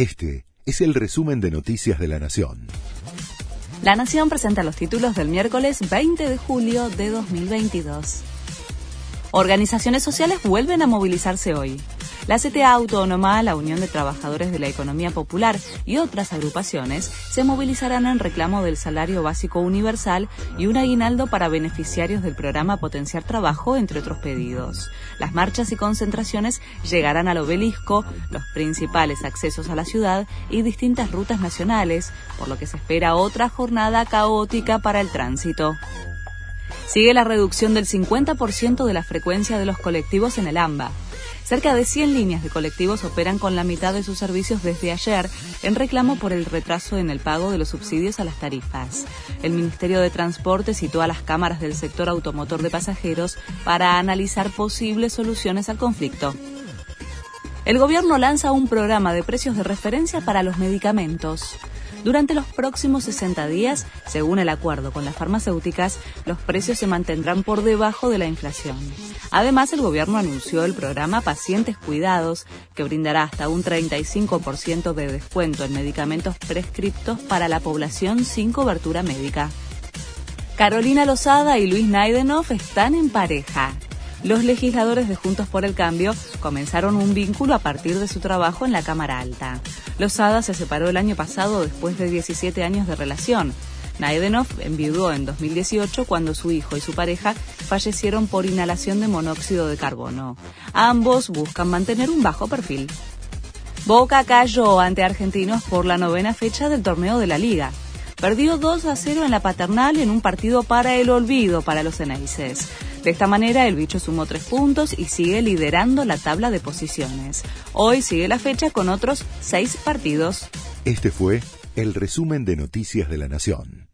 Este es el resumen de Noticias de la Nación. La Nación presenta los títulos del miércoles 20 de julio de 2022. Organizaciones sociales vuelven a movilizarse hoy. La CTA Autónoma, la Unión de Trabajadores de la Economía Popular y otras agrupaciones se movilizarán en reclamo del salario básico universal y un aguinaldo para beneficiarios del programa Potenciar Trabajo, entre otros pedidos. Las marchas y concentraciones llegarán al obelisco, los principales accesos a la ciudad y distintas rutas nacionales, por lo que se espera otra jornada caótica para el tránsito. Sigue la reducción del 50% de la frecuencia de los colectivos en el AMBA. Cerca de 100 líneas de colectivos operan con la mitad de sus servicios desde ayer en reclamo por el retraso en el pago de los subsidios a las tarifas. El Ministerio de Transporte citó a las cámaras del sector automotor de pasajeros para analizar posibles soluciones al conflicto. El gobierno lanza un programa de precios de referencia para los medicamentos. Durante los próximos 60 días, según el acuerdo con las farmacéuticas, los precios se mantendrán por debajo de la inflación. Además, el gobierno anunció el programa Pacientes Cuidados, que brindará hasta un 35% de descuento en medicamentos prescriptos para la población sin cobertura médica. Carolina Lozada y Luis Naidenov están en pareja. Los legisladores de Juntos por el Cambio comenzaron un vínculo a partir de su trabajo en la Cámara Alta. Lozada se separó el año pasado después de 17 años de relación. Naidenov enviudó en 2018 cuando su hijo y su pareja fallecieron por inhalación de monóxido de carbono. Ambos buscan mantener un bajo perfil. Boca cayó ante Argentinos por la novena fecha del torneo de la Liga. Perdió 2 a 0 en la paternal en un partido para el olvido para los Eneises. De esta manera, el bicho sumó tres puntos y sigue liderando la tabla de posiciones. Hoy sigue la fecha con otros seis partidos. Este fue el resumen de Noticias de la Nación.